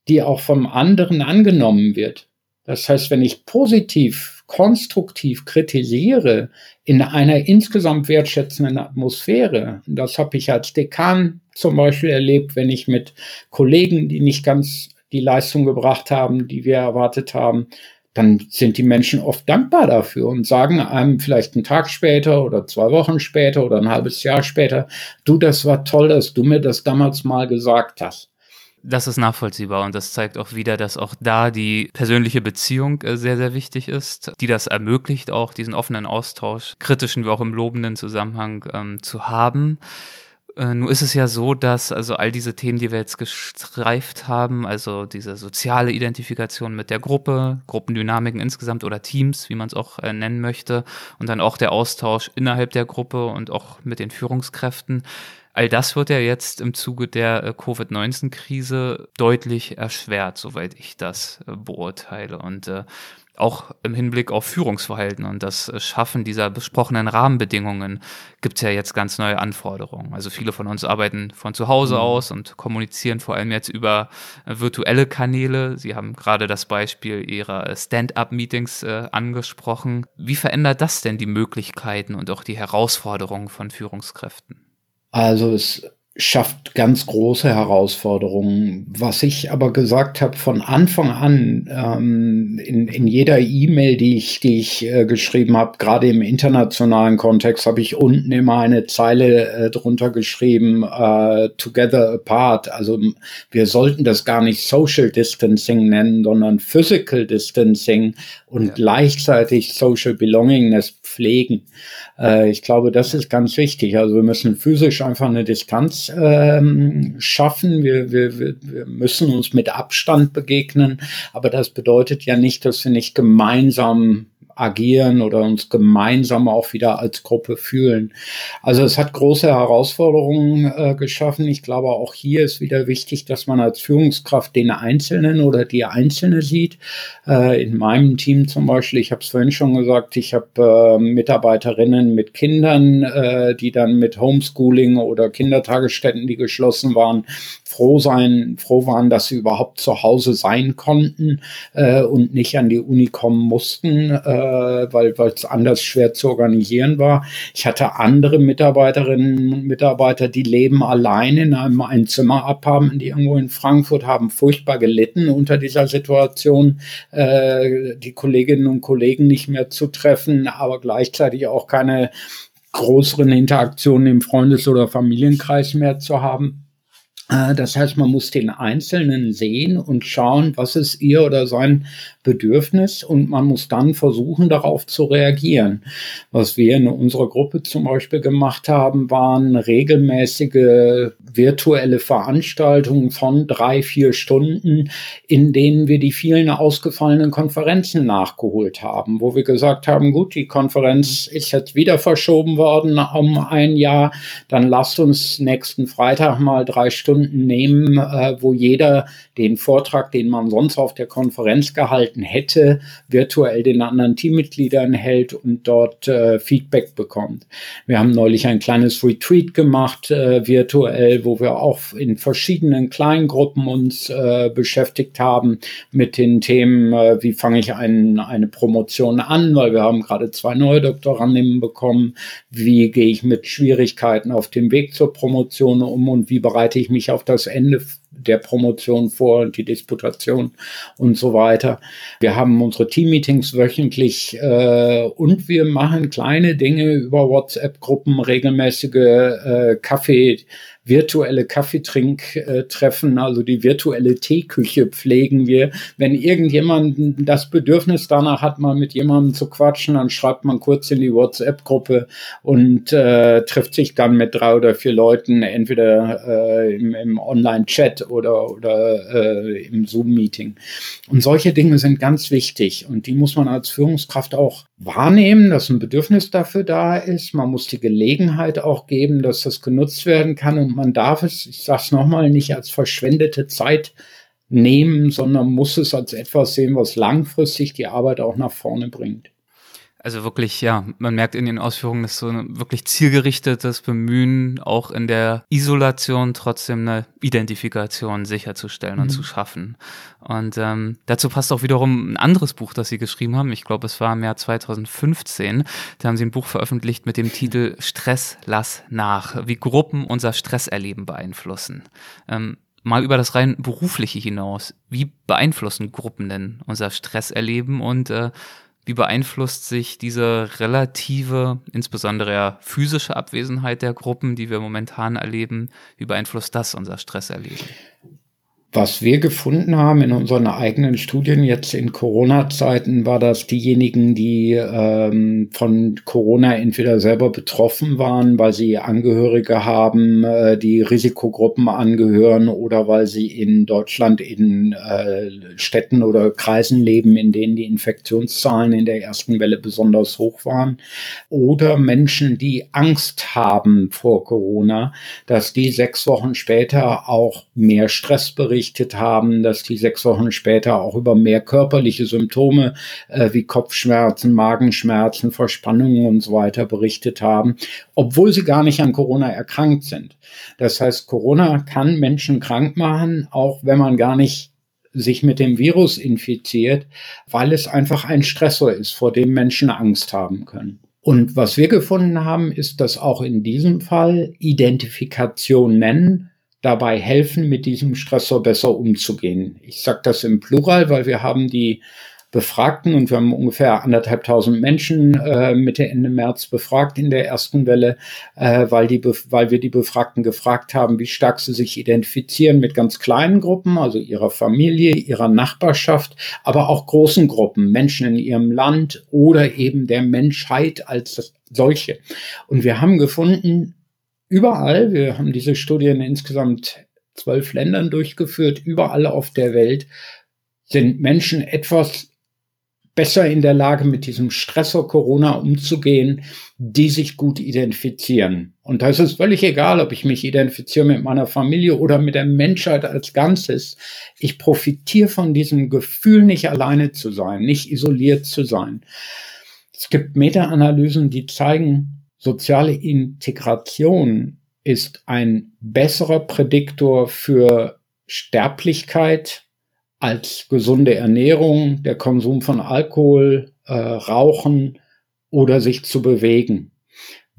die auch vom anderen angenommen wird. Das heißt, wenn ich positiv, konstruktiv kritisiere in einer insgesamt wertschätzenden Atmosphäre, das habe ich als Dekan zum Beispiel erlebt, wenn ich mit Kollegen, die nicht ganz die Leistung gebracht haben, die wir erwartet haben, dann sind die Menschen oft dankbar dafür und sagen einem vielleicht einen Tag später oder zwei Wochen später oder ein halbes Jahr später, du, das war toll, dass du mir das damals mal gesagt hast. Das ist nachvollziehbar und das zeigt auch wieder, dass auch da die persönliche Beziehung äh, sehr, sehr wichtig ist, die das ermöglicht, auch diesen offenen Austausch, kritischen wie auch im lobenden Zusammenhang ähm, zu haben. Äh, nur ist es ja so, dass also all diese Themen, die wir jetzt gestreift haben, also diese soziale Identifikation mit der Gruppe, Gruppendynamiken insgesamt oder Teams, wie man es auch äh, nennen möchte, und dann auch der Austausch innerhalb der Gruppe und auch mit den Führungskräften, All das wird ja jetzt im Zuge der äh, Covid-19-Krise deutlich erschwert, soweit ich das äh, beurteile. Und äh, auch im Hinblick auf Führungsverhalten und das Schaffen dieser besprochenen Rahmenbedingungen gibt es ja jetzt ganz neue Anforderungen. Also viele von uns arbeiten von zu Hause mhm. aus und kommunizieren vor allem jetzt über virtuelle Kanäle. Sie haben gerade das Beispiel Ihrer Stand-up-Meetings äh, angesprochen. Wie verändert das denn die Möglichkeiten und auch die Herausforderungen von Führungskräften? Also es schafft ganz große Herausforderungen. Was ich aber gesagt habe von Anfang an ähm, in, in jeder E-Mail, die ich, die ich äh, geschrieben habe, gerade im internationalen Kontext, habe ich unten immer eine Zeile äh, drunter geschrieben, äh, Together Apart. Also wir sollten das gar nicht Social Distancing nennen, sondern Physical Distancing und ja. gleichzeitig Social Belongingness pflegen. Äh, ich glaube, das ist ganz wichtig. Also wir müssen physisch einfach eine Distanz ähm, schaffen. Wir, wir, wir müssen uns mit Abstand begegnen. Aber das bedeutet ja nicht, dass wir nicht gemeinsam agieren oder uns gemeinsam auch wieder als Gruppe fühlen. Also es hat große Herausforderungen äh, geschaffen. Ich glaube, auch hier ist wieder wichtig, dass man als Führungskraft den Einzelnen oder die Einzelne sieht. Äh, in meinem Team zum Beispiel, ich habe es vorhin schon gesagt, ich habe äh, Mitarbeiterinnen mit Kindern, äh, die dann mit Homeschooling oder Kindertagesstätten, die geschlossen waren, froh sein, froh waren, dass sie überhaupt zu Hause sein konnten äh, und nicht an die Uni kommen mussten, äh, weil es anders schwer zu organisieren war. Ich hatte andere Mitarbeiterinnen und Mitarbeiter, die leben allein in einem Einzimmer-Apartment irgendwo in Frankfurt, haben furchtbar gelitten unter dieser Situation, äh, die Kolleginnen und Kollegen nicht mehr zu treffen, aber gleichzeitig auch keine größeren Interaktionen im Freundes- oder Familienkreis mehr zu haben. Äh, das heißt, man muss den Einzelnen sehen und schauen, was ist ihr oder sein Bedürfnis und man muss dann versuchen, darauf zu reagieren. Was wir in unserer Gruppe zum Beispiel gemacht haben, waren regelmäßige virtuelle Veranstaltungen von drei, vier Stunden, in denen wir die vielen ausgefallenen Konferenzen nachgeholt haben, wo wir gesagt haben, gut, die Konferenz ist jetzt wieder verschoben worden um ein Jahr, dann lasst uns nächsten Freitag mal drei Stunden nehmen, äh, wo jeder den Vortrag, den man sonst auf der Konferenz gehalten gehalten hätte, virtuell den anderen Teammitgliedern hält und dort äh, Feedback bekommt. Wir haben neulich ein kleines Retreat gemacht, äh, virtuell, wo wir auch in verschiedenen Kleingruppen uns äh, beschäftigt haben mit den Themen, äh, wie fange ich ein, eine Promotion an, weil wir haben gerade zwei neue Doktorandinnen bekommen, wie gehe ich mit Schwierigkeiten auf dem Weg zur Promotion um und wie bereite ich mich auf das Ende der Promotion vor und die Disputation und so weiter. Wir haben unsere Teammeetings wöchentlich äh, und wir machen kleine Dinge über WhatsApp-Gruppen, regelmäßige äh, Kaffee virtuelle Kaffeetrinktreffen, also die virtuelle Teeküche pflegen wir. Wenn irgendjemand das Bedürfnis danach hat, mal mit jemandem zu quatschen, dann schreibt man kurz in die WhatsApp-Gruppe und äh, trifft sich dann mit drei oder vier Leuten, entweder äh, im, im Online-Chat oder, oder äh, im Zoom-Meeting. Und solche Dinge sind ganz wichtig und die muss man als Führungskraft auch wahrnehmen, dass ein Bedürfnis dafür da ist. Man muss die Gelegenheit auch geben, dass das genutzt werden kann und man darf es, ich sage es nochmal, nicht als verschwendete Zeit nehmen, sondern muss es als etwas sehen, was langfristig die Arbeit auch nach vorne bringt. Also wirklich, ja, man merkt in den Ausführungen, dass so ein wirklich zielgerichtetes Bemühen, auch in der Isolation trotzdem eine Identifikation sicherzustellen mhm. und zu schaffen. Und ähm, dazu passt auch wiederum ein anderes Buch, das Sie geschrieben haben. Ich glaube, es war im Jahr 2015. Da haben Sie ein Buch veröffentlicht mit dem Titel Stress lass nach, wie Gruppen unser Stresserleben beeinflussen. Ähm, mal über das rein berufliche hinaus. Wie beeinflussen Gruppen denn unser Stresserleben und äh, wie beeinflusst sich diese relative, insbesondere ja physische Abwesenheit der Gruppen, die wir momentan erleben, wie beeinflusst das unser Stresserleben? Was wir gefunden haben in unseren eigenen Studien jetzt in Corona-Zeiten, war, dass diejenigen, die ähm, von Corona entweder selber betroffen waren, weil sie Angehörige haben, äh, die Risikogruppen angehören oder weil sie in Deutschland in äh, Städten oder Kreisen leben, in denen die Infektionszahlen in der ersten Welle besonders hoch waren, oder Menschen, die Angst haben vor Corona, dass die sechs Wochen später auch mehr Stress berichten berichtet haben, dass die sechs Wochen später auch über mehr körperliche Symptome äh, wie Kopfschmerzen, Magenschmerzen, Verspannungen und so weiter berichtet haben, obwohl sie gar nicht an Corona erkrankt sind. Das heißt, Corona kann Menschen krank machen, auch wenn man gar nicht sich mit dem Virus infiziert, weil es einfach ein Stressor ist, vor dem Menschen Angst haben können. Und was wir gefunden haben, ist, dass auch in diesem Fall Identifikation nennen dabei helfen, mit diesem Stressor besser umzugehen. Ich sage das im Plural, weil wir haben die Befragten und wir haben ungefähr anderthalbtausend Menschen äh, Mitte Ende März befragt in der ersten Welle, äh, weil, die, weil wir die Befragten gefragt haben, wie stark sie sich identifizieren mit ganz kleinen Gruppen, also ihrer Familie, ihrer Nachbarschaft, aber auch großen Gruppen, Menschen in ihrem Land oder eben der Menschheit als solche. Und wir haben gefunden, überall, wir haben diese Studien in insgesamt zwölf Ländern durchgeführt, überall auf der Welt sind Menschen etwas besser in der Lage, mit diesem Stressor Corona umzugehen, die sich gut identifizieren. Und da ist es völlig egal, ob ich mich identifiziere mit meiner Familie oder mit der Menschheit als Ganzes. Ich profitiere von diesem Gefühl, nicht alleine zu sein, nicht isoliert zu sein. Es gibt Meta-Analysen, die zeigen, soziale Integration ist ein besserer Prädiktor für Sterblichkeit als gesunde Ernährung, der Konsum von Alkohol, äh, Rauchen oder sich zu bewegen.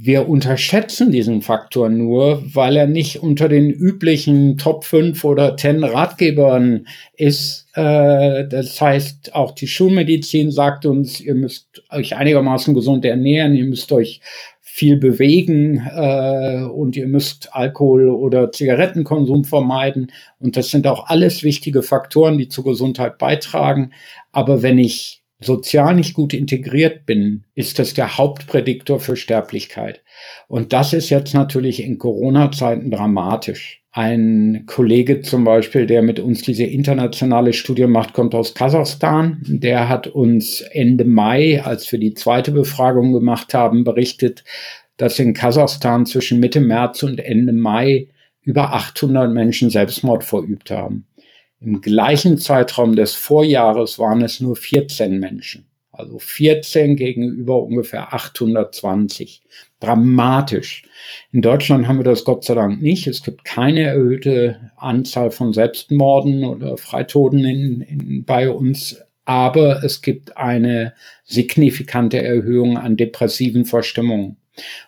Wir unterschätzen diesen Faktor nur, weil er nicht unter den üblichen Top 5 oder 10 Ratgebern ist. Äh, das heißt, auch die Schulmedizin sagt uns, ihr müsst euch einigermaßen gesund ernähren, ihr müsst euch viel bewegen äh, und ihr müsst Alkohol oder Zigarettenkonsum vermeiden. Und das sind auch alles wichtige Faktoren, die zur Gesundheit beitragen. Aber wenn ich sozial nicht gut integriert bin, ist das der Hauptprädiktor für Sterblichkeit. Und das ist jetzt natürlich in Corona-Zeiten dramatisch. Ein Kollege zum Beispiel, der mit uns diese internationale Studie macht, kommt aus Kasachstan. Der hat uns Ende Mai, als wir die zweite Befragung gemacht haben, berichtet, dass in Kasachstan zwischen Mitte März und Ende Mai über 800 Menschen Selbstmord verübt haben. Im gleichen Zeitraum des Vorjahres waren es nur 14 Menschen. Also 14 gegenüber ungefähr 820. Dramatisch. In Deutschland haben wir das Gott sei Dank nicht. Es gibt keine erhöhte Anzahl von Selbstmorden oder Freitoden in, in, bei uns. Aber es gibt eine signifikante Erhöhung an depressiven Verstimmungen.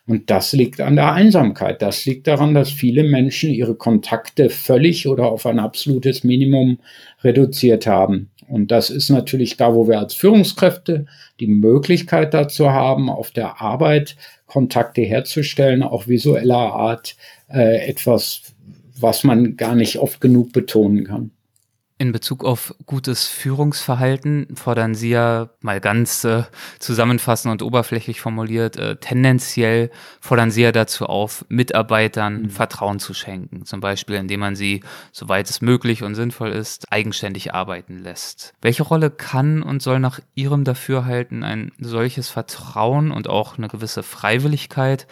Und das liegt an der Einsamkeit. Das liegt daran, dass viele Menschen ihre Kontakte völlig oder auf ein absolutes Minimum reduziert haben. Und das ist natürlich da, wo wir als Führungskräfte die Möglichkeit dazu haben, auf der Arbeit Kontakte herzustellen, auch visueller Art, äh, etwas, was man gar nicht oft genug betonen kann. In Bezug auf gutes Führungsverhalten fordern Sie ja mal ganz äh, zusammenfassend und oberflächlich formuliert, äh, tendenziell fordern Sie ja dazu auf, Mitarbeitern mhm. Vertrauen zu schenken. Zum Beispiel, indem man sie, soweit es möglich und sinnvoll ist, eigenständig arbeiten lässt. Welche Rolle kann und soll nach Ihrem Dafürhalten ein solches Vertrauen und auch eine gewisse Freiwilligkeit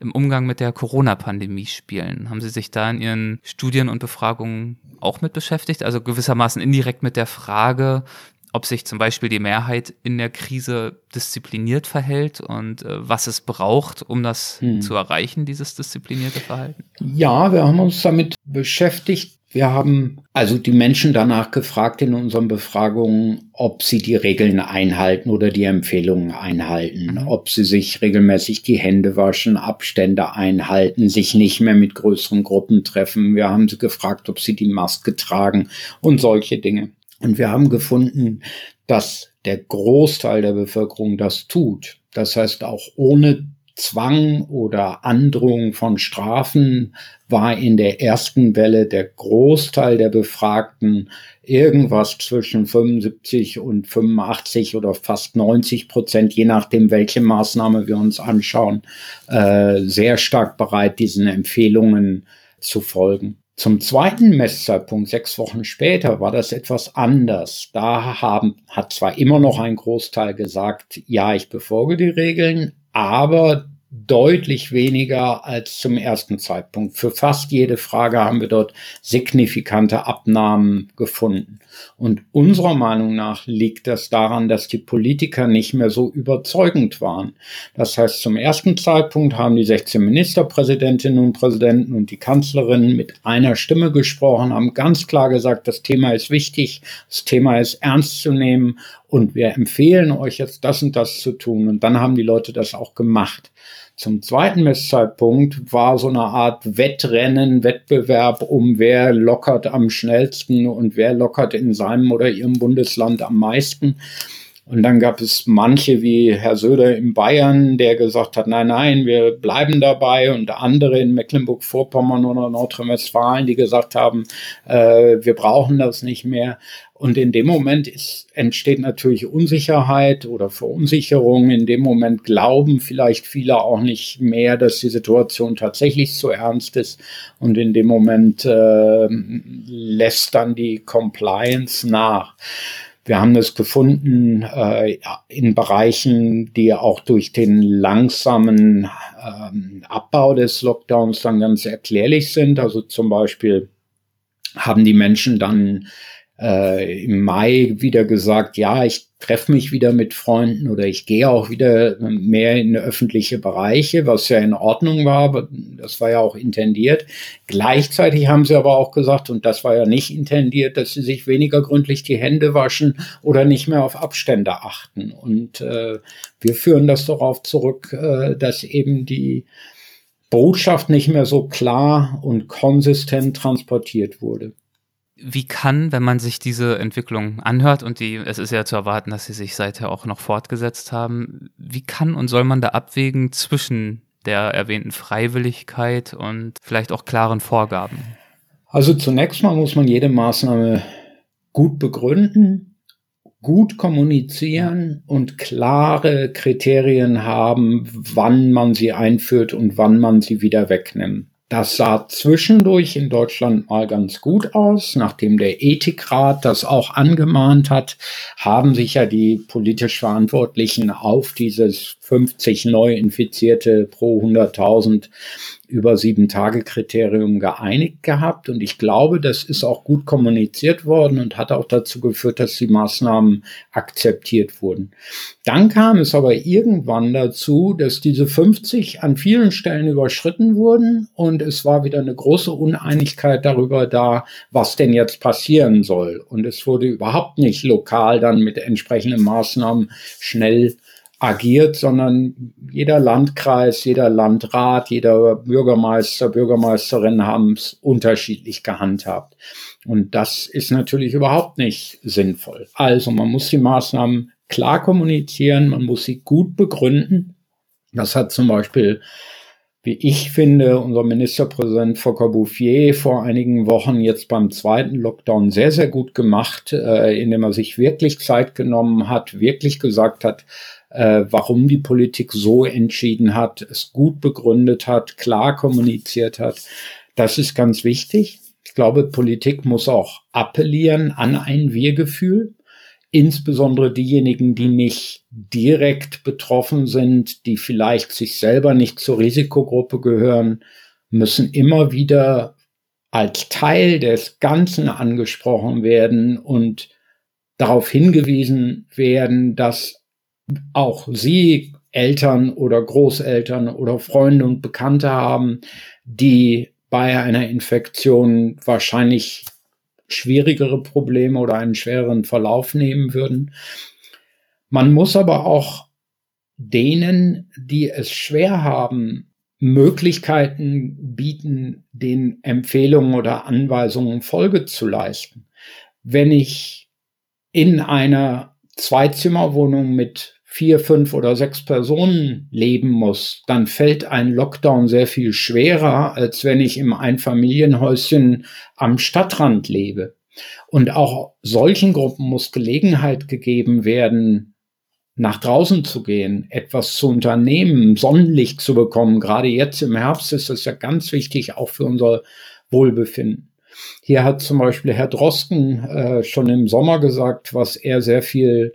im Umgang mit der Corona-Pandemie spielen. Haben Sie sich da in Ihren Studien und Befragungen auch mit beschäftigt? Also gewissermaßen indirekt mit der Frage, ob sich zum Beispiel die Mehrheit in der Krise diszipliniert verhält und äh, was es braucht, um das hm. zu erreichen, dieses disziplinierte Verhalten? Ja, wir haben uns damit beschäftigt. Wir haben also die Menschen danach gefragt in unseren Befragungen, ob sie die Regeln einhalten oder die Empfehlungen einhalten, mhm. ob sie sich regelmäßig die Hände waschen, Abstände einhalten, sich nicht mehr mit größeren Gruppen treffen. Wir haben sie gefragt, ob sie die Maske tragen und solche Dinge. Und wir haben gefunden, dass der Großteil der Bevölkerung das tut. Das heißt, auch ohne Zwang oder Androhung von Strafen war in der ersten Welle der Großteil der Befragten irgendwas zwischen 75 und 85 oder fast 90 Prozent, je nachdem, welche Maßnahme wir uns anschauen, äh, sehr stark bereit, diesen Empfehlungen zu folgen. Zum zweiten Messzeitpunkt, sechs Wochen später, war das etwas anders. Da haben, hat zwar immer noch ein Großteil gesagt, ja, ich befolge die Regeln, aber deutlich weniger als zum ersten Zeitpunkt. Für fast jede Frage haben wir dort signifikante Abnahmen gefunden. Und unserer Meinung nach liegt das daran, dass die Politiker nicht mehr so überzeugend waren. Das heißt, zum ersten Zeitpunkt haben die 16 Ministerpräsidentinnen und Präsidenten und die Kanzlerin mit einer Stimme gesprochen, haben ganz klar gesagt, das Thema ist wichtig, das Thema ist ernst zu nehmen und wir empfehlen euch jetzt das und das zu tun. Und dann haben die Leute das auch gemacht. Zum zweiten Messzeitpunkt war so eine Art Wettrennen, Wettbewerb um wer lockert am schnellsten und wer lockert in seinem oder ihrem Bundesland am meisten. Und dann gab es manche wie Herr Söder in Bayern, der gesagt hat, nein, nein, wir bleiben dabei. Und andere in Mecklenburg-Vorpommern oder Nordrhein-Westfalen, die gesagt haben, äh, wir brauchen das nicht mehr. Und in dem Moment ist, entsteht natürlich Unsicherheit oder Verunsicherung. In dem Moment glauben vielleicht viele auch nicht mehr, dass die Situation tatsächlich so ernst ist. Und in dem Moment äh, lässt dann die Compliance nach. Wir haben das gefunden äh, in Bereichen, die auch durch den langsamen ähm, Abbau des Lockdowns dann ganz erklärlich sind. Also zum Beispiel haben die Menschen dann äh, im Mai wieder gesagt, ja, ich treffe mich wieder mit Freunden oder ich gehe auch wieder mehr in öffentliche Bereiche, was ja in Ordnung war, aber das war ja auch intendiert. Gleichzeitig haben sie aber auch gesagt, und das war ja nicht intendiert, dass sie sich weniger gründlich die Hände waschen oder nicht mehr auf Abstände achten. Und äh, wir führen das darauf zurück, äh, dass eben die Botschaft nicht mehr so klar und konsistent transportiert wurde. Wie kann, wenn man sich diese Entwicklung anhört und die, es ist ja zu erwarten, dass sie sich seither auch noch fortgesetzt haben, wie kann und soll man da abwägen zwischen der erwähnten Freiwilligkeit und vielleicht auch klaren Vorgaben? Also zunächst mal muss man jede Maßnahme gut begründen, gut kommunizieren und klare Kriterien haben, wann man sie einführt und wann man sie wieder wegnimmt. Das sah zwischendurch in Deutschland mal ganz gut aus. Nachdem der Ethikrat das auch angemahnt hat, haben sich ja die politisch Verantwortlichen auf dieses 50 Neuinfizierte pro 100.000 über sieben Tage Kriterium geeinigt gehabt. Und ich glaube, das ist auch gut kommuniziert worden und hat auch dazu geführt, dass die Maßnahmen akzeptiert wurden. Dann kam es aber irgendwann dazu, dass diese 50 an vielen Stellen überschritten wurden und es war wieder eine große Uneinigkeit darüber da, was denn jetzt passieren soll. Und es wurde überhaupt nicht lokal dann mit entsprechenden Maßnahmen schnell agiert, sondern jeder Landkreis, jeder Landrat, jeder Bürgermeister, Bürgermeisterin haben es unterschiedlich gehandhabt. Und das ist natürlich überhaupt nicht sinnvoll. Also man muss die Maßnahmen klar kommunizieren, man muss sie gut begründen. Das hat zum Beispiel, wie ich finde, unser Ministerpräsident Volker Bouffier vor einigen Wochen jetzt beim zweiten Lockdown sehr, sehr gut gemacht, äh, indem er sich wirklich Zeit genommen hat, wirklich gesagt hat, äh, warum die Politik so entschieden hat, es gut begründet hat, klar kommuniziert hat. Das ist ganz wichtig. Ich glaube, Politik muss auch appellieren an ein Wir-Gefühl. Insbesondere diejenigen, die nicht direkt betroffen sind, die vielleicht sich selber nicht zur Risikogruppe gehören, müssen immer wieder als Teil des Ganzen angesprochen werden und darauf hingewiesen werden, dass auch Sie Eltern oder Großeltern oder Freunde und Bekannte haben, die bei einer Infektion wahrscheinlich schwierigere Probleme oder einen schwereren Verlauf nehmen würden. Man muss aber auch denen, die es schwer haben, Möglichkeiten bieten, den Empfehlungen oder Anweisungen Folge zu leisten. Wenn ich in einer Zweizimmerwohnung mit vier, fünf oder sechs Personen leben muss, dann fällt ein Lockdown sehr viel schwerer, als wenn ich im Einfamilienhäuschen am Stadtrand lebe. Und auch solchen Gruppen muss Gelegenheit gegeben werden, nach draußen zu gehen, etwas zu unternehmen, Sonnenlicht zu bekommen. Gerade jetzt im Herbst ist das ja ganz wichtig, auch für unser Wohlbefinden. Hier hat zum Beispiel Herr Drosten äh, schon im Sommer gesagt, was er sehr viel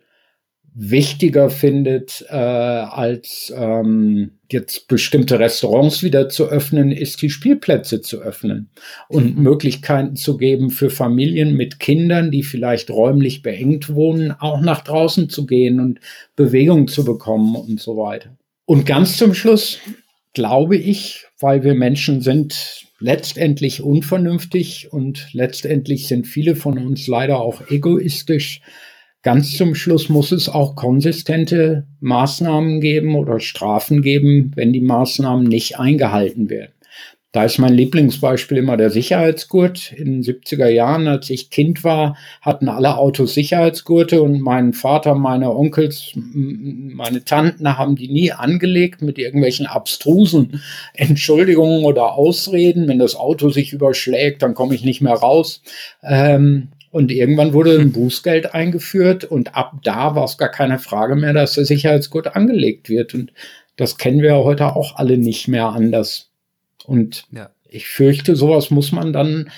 wichtiger findet, äh, als ähm, jetzt bestimmte Restaurants wieder zu öffnen, ist die Spielplätze zu öffnen und mhm. Möglichkeiten zu geben für Familien mit Kindern, die vielleicht räumlich beengt wohnen, auch nach draußen zu gehen und Bewegung zu bekommen und so weiter. Und ganz zum Schluss glaube ich, weil wir Menschen sind letztendlich unvernünftig und letztendlich sind viele von uns leider auch egoistisch, Ganz zum Schluss muss es auch konsistente Maßnahmen geben oder Strafen geben, wenn die Maßnahmen nicht eingehalten werden. Da ist mein Lieblingsbeispiel immer der Sicherheitsgurt. In den 70er Jahren, als ich Kind war, hatten alle Autos Sicherheitsgurte und mein Vater, meine Onkels, meine Tanten haben die nie angelegt mit irgendwelchen abstrusen Entschuldigungen oder Ausreden. Wenn das Auto sich überschlägt, dann komme ich nicht mehr raus. Ähm, und irgendwann wurde ein Bußgeld eingeführt und ab da war es gar keine Frage mehr, dass der Sicherheitsgurt angelegt wird. Und das kennen wir heute auch alle nicht mehr anders. Und ja. ich fürchte, sowas muss man dann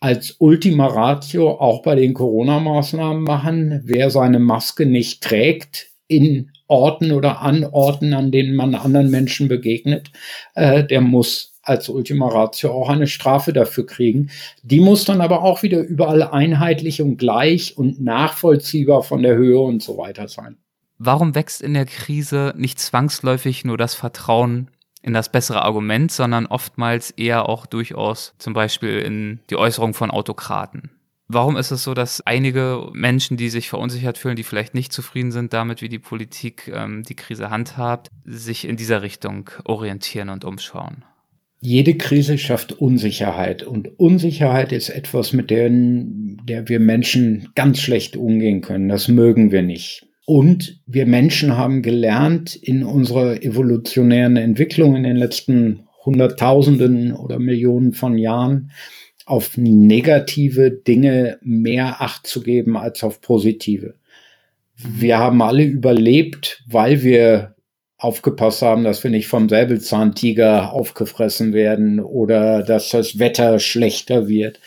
als Ultima Ratio auch bei den Corona-Maßnahmen machen. Wer seine Maske nicht trägt in Orten oder an Orten, an denen man anderen Menschen begegnet, äh, der muss als Ultima Ratio auch eine Strafe dafür kriegen. Die muss dann aber auch wieder überall einheitlich und gleich und nachvollziehbar von der Höhe und so weiter sein. Warum wächst in der Krise nicht zwangsläufig nur das Vertrauen in das bessere Argument, sondern oftmals eher auch durchaus zum Beispiel in die Äußerung von Autokraten? Warum ist es so, dass einige Menschen, die sich verunsichert fühlen, die vielleicht nicht zufrieden sind damit, wie die Politik ähm, die Krise handhabt, sich in dieser Richtung orientieren und umschauen? Jede Krise schafft Unsicherheit und Unsicherheit ist etwas, mit der, der wir Menschen ganz schlecht umgehen können. Das mögen wir nicht. Und wir Menschen haben gelernt in unserer evolutionären Entwicklung in den letzten Hunderttausenden oder Millionen von Jahren auf negative Dinge mehr Acht zu geben als auf positive. Wir haben alle überlebt, weil wir aufgepasst haben, dass wir nicht vom Säbelzahntiger aufgefressen werden oder dass das Wetter schlechter wird.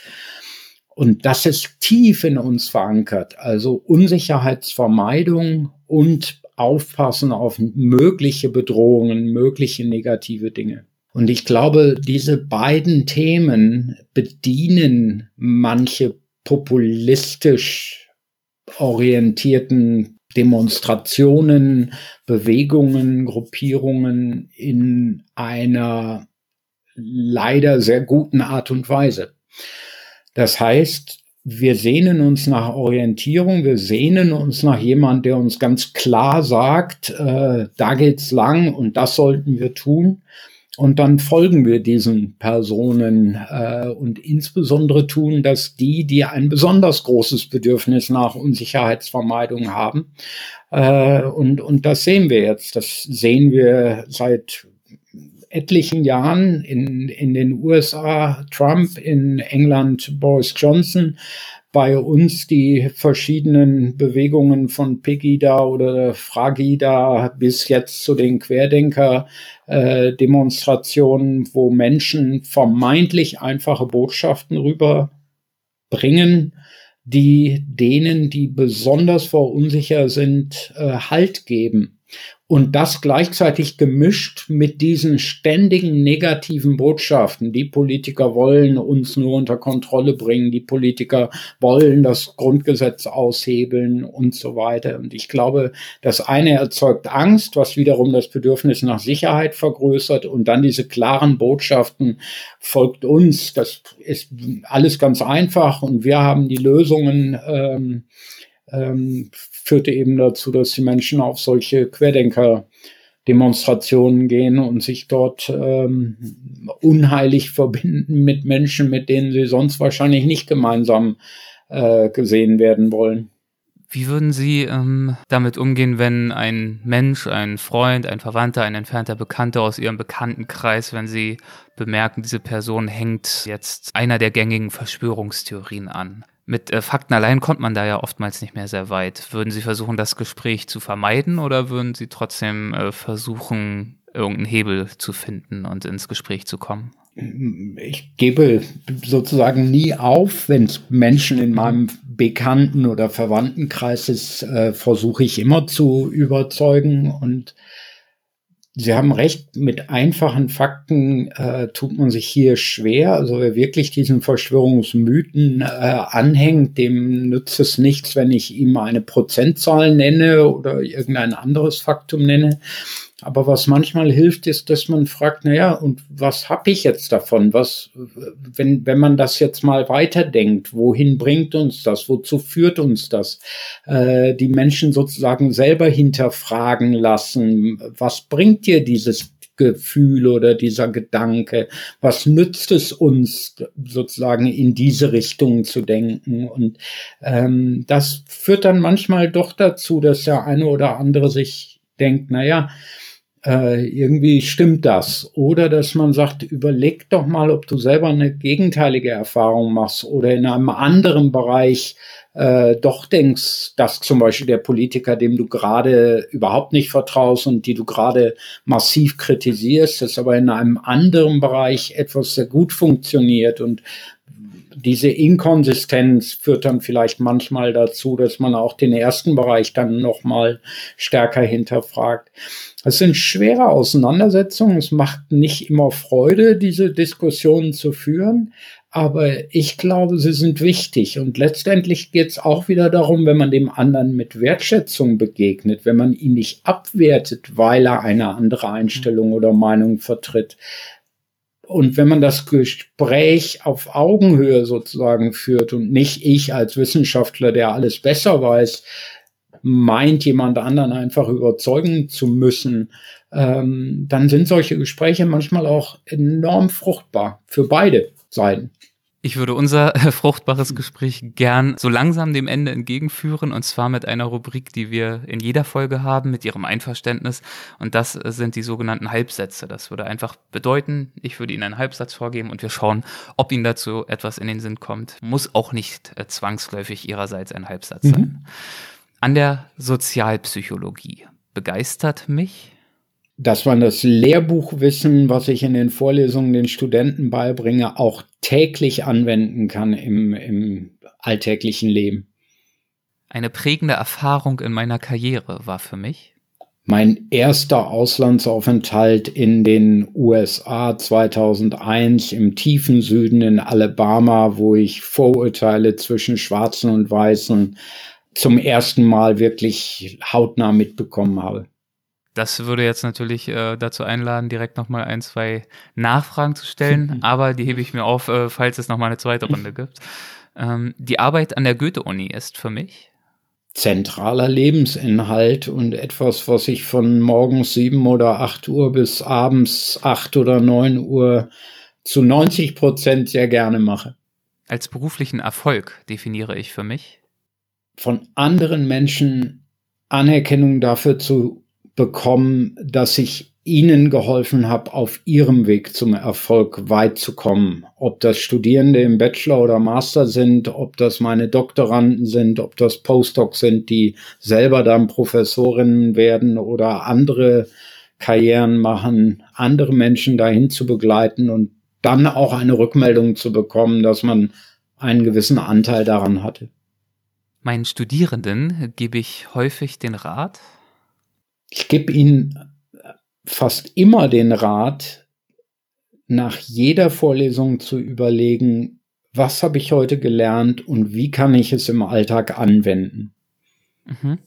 Und das ist tief in uns verankert. Also Unsicherheitsvermeidung und aufpassen auf mögliche Bedrohungen, mögliche negative Dinge. Und ich glaube, diese beiden Themen bedienen manche populistisch orientierten Demonstrationen, Bewegungen, Gruppierungen in einer leider sehr guten Art und Weise. Das heißt, wir sehnen uns nach Orientierung, wir sehnen uns nach jemand, der uns ganz klar sagt, äh, da geht's lang und das sollten wir tun. Und dann folgen wir diesen Personen äh, und insbesondere tun das die, die ein besonders großes Bedürfnis nach Unsicherheitsvermeidung haben. Äh, und, und das sehen wir jetzt. Das sehen wir seit etlichen Jahren in, in den USA Trump, in England Boris Johnson, bei uns die verschiedenen Bewegungen von Pegida oder Fragida bis jetzt zu den Querdenker-Demonstrationen, äh, wo Menschen vermeintlich einfache Botschaften rüberbringen, die denen, die besonders verunsicher sind, äh, Halt geben. Und das gleichzeitig gemischt mit diesen ständigen negativen Botschaften. Die Politiker wollen uns nur unter Kontrolle bringen, die Politiker wollen das Grundgesetz aushebeln und so weiter. Und ich glaube, das eine erzeugt Angst, was wiederum das Bedürfnis nach Sicherheit vergrößert. Und dann diese klaren Botschaften folgt uns. Das ist alles ganz einfach und wir haben die Lösungen. Ähm, ähm, führte eben dazu, dass die Menschen auf solche Querdenker-Demonstrationen gehen und sich dort ähm, unheilig verbinden mit Menschen, mit denen sie sonst wahrscheinlich nicht gemeinsam äh, gesehen werden wollen. Wie würden Sie ähm, damit umgehen, wenn ein Mensch, ein Freund, ein Verwandter, ein entfernter Bekannter aus Ihrem Bekanntenkreis, wenn Sie bemerken, diese Person hängt jetzt einer der gängigen Verschwörungstheorien an? Mit äh, Fakten allein kommt man da ja oftmals nicht mehr sehr weit. Würden Sie versuchen, das Gespräch zu vermeiden oder würden Sie trotzdem äh, versuchen, irgendeinen Hebel zu finden und ins Gespräch zu kommen? Ich gebe sozusagen nie auf, wenn es Menschen in meinem Bekannten- oder Verwandtenkreis ist, äh, versuche ich immer zu überzeugen und Sie haben recht, mit einfachen Fakten äh, tut man sich hier schwer. Also wer wirklich diesen Verschwörungsmythen äh, anhängt, dem nützt es nichts, wenn ich ihm eine Prozentzahl nenne oder irgendein anderes Faktum nenne. Aber was manchmal hilft, ist, dass man fragt, naja, und was habe ich jetzt davon? Was, wenn, wenn man das jetzt mal weiterdenkt, wohin bringt uns das? Wozu führt uns das? Äh, die Menschen sozusagen selber hinterfragen lassen. Was bringt dir dieses Gefühl oder dieser Gedanke? Was nützt es uns sozusagen in diese Richtung zu denken? Und ähm, das führt dann manchmal doch dazu, dass der eine oder andere sich denkt, naja, äh, irgendwie stimmt das. Oder dass man sagt, überleg doch mal, ob du selber eine gegenteilige Erfahrung machst oder in einem anderen Bereich äh, doch denkst, dass zum Beispiel der Politiker, dem du gerade überhaupt nicht vertraust und die du gerade massiv kritisierst, dass aber in einem anderen Bereich etwas sehr gut funktioniert und diese Inkonsistenz führt dann vielleicht manchmal dazu, dass man auch den ersten Bereich dann nochmal stärker hinterfragt. Es sind schwere Auseinandersetzungen. Es macht nicht immer Freude, diese Diskussionen zu führen. Aber ich glaube, sie sind wichtig. Und letztendlich geht es auch wieder darum, wenn man dem anderen mit Wertschätzung begegnet, wenn man ihn nicht abwertet, weil er eine andere Einstellung oder Meinung vertritt. Und wenn man das Gespräch auf Augenhöhe sozusagen führt und nicht ich als Wissenschaftler, der alles besser weiß, meint, jemand anderen einfach überzeugen zu müssen, ähm, dann sind solche Gespräche manchmal auch enorm fruchtbar für beide Seiten. Ich würde unser fruchtbares Gespräch gern so langsam dem Ende entgegenführen und zwar mit einer Rubrik, die wir in jeder Folge haben, mit Ihrem Einverständnis. Und das sind die sogenannten Halbsätze. Das würde einfach bedeuten, ich würde Ihnen einen Halbsatz vorgeben und wir schauen, ob Ihnen dazu etwas in den Sinn kommt. Muss auch nicht äh, zwangsläufig Ihrerseits ein Halbsatz sein. Mhm an der Sozialpsychologie begeistert mich, dass man das Lehrbuchwissen, was ich in den Vorlesungen den Studenten beibringe, auch täglich anwenden kann im, im alltäglichen Leben. Eine prägende Erfahrung in meiner Karriere war für mich, mein erster Auslandsaufenthalt in den USA 2001 im tiefen Süden in Alabama, wo ich Vorurteile zwischen Schwarzen und Weißen zum ersten Mal wirklich hautnah mitbekommen habe. Das würde jetzt natürlich äh, dazu einladen, direkt nochmal ein, zwei Nachfragen zu stellen, aber die hebe ich mir auf, äh, falls es nochmal eine zweite Runde gibt. Ähm, die Arbeit an der Goethe-Uni ist für mich zentraler Lebensinhalt und etwas, was ich von morgens sieben oder acht Uhr bis abends acht oder neun Uhr zu 90 Prozent sehr gerne mache. Als beruflichen Erfolg definiere ich für mich. Von anderen Menschen Anerkennung dafür zu bekommen, dass ich ihnen geholfen habe, auf ihrem Weg zum Erfolg weit zu kommen. Ob das Studierende im Bachelor oder Master sind, ob das meine Doktoranden sind, ob das Postdocs sind, die selber dann Professorinnen werden oder andere Karrieren machen, andere Menschen dahin zu begleiten und dann auch eine Rückmeldung zu bekommen, dass man einen gewissen Anteil daran hatte. Meinen Studierenden gebe ich häufig den Rat. Ich gebe ihnen fast immer den Rat, nach jeder Vorlesung zu überlegen, was habe ich heute gelernt und wie kann ich es im Alltag anwenden. Mhm.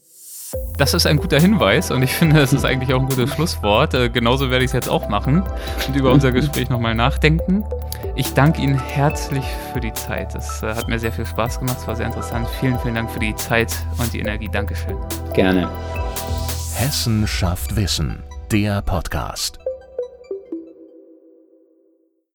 Das ist ein guter Hinweis und ich finde, das ist eigentlich auch ein gutes Schlusswort. Äh, genauso werde ich es jetzt auch machen und über unser Gespräch nochmal nachdenken. Ich danke Ihnen herzlich für die Zeit. Es äh, hat mir sehr viel Spaß gemacht, es war sehr interessant. Vielen, vielen Dank für die Zeit und die Energie. Dankeschön. Gerne. Hessen schafft Wissen der Podcast.